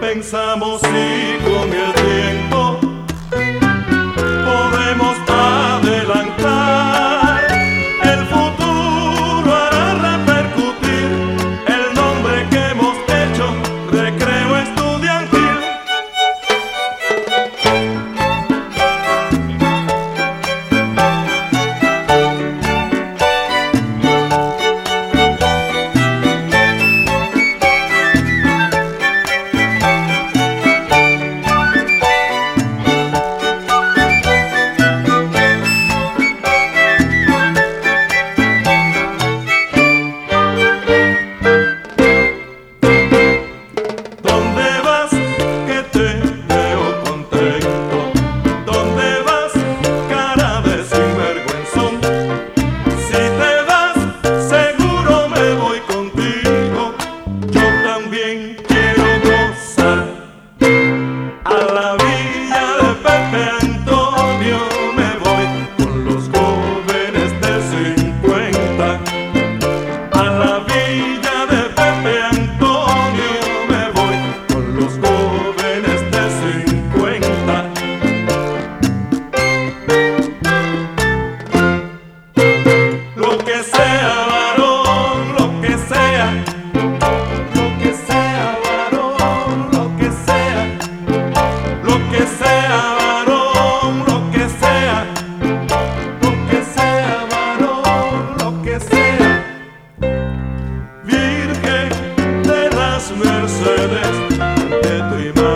Pensamos y de tu imagen.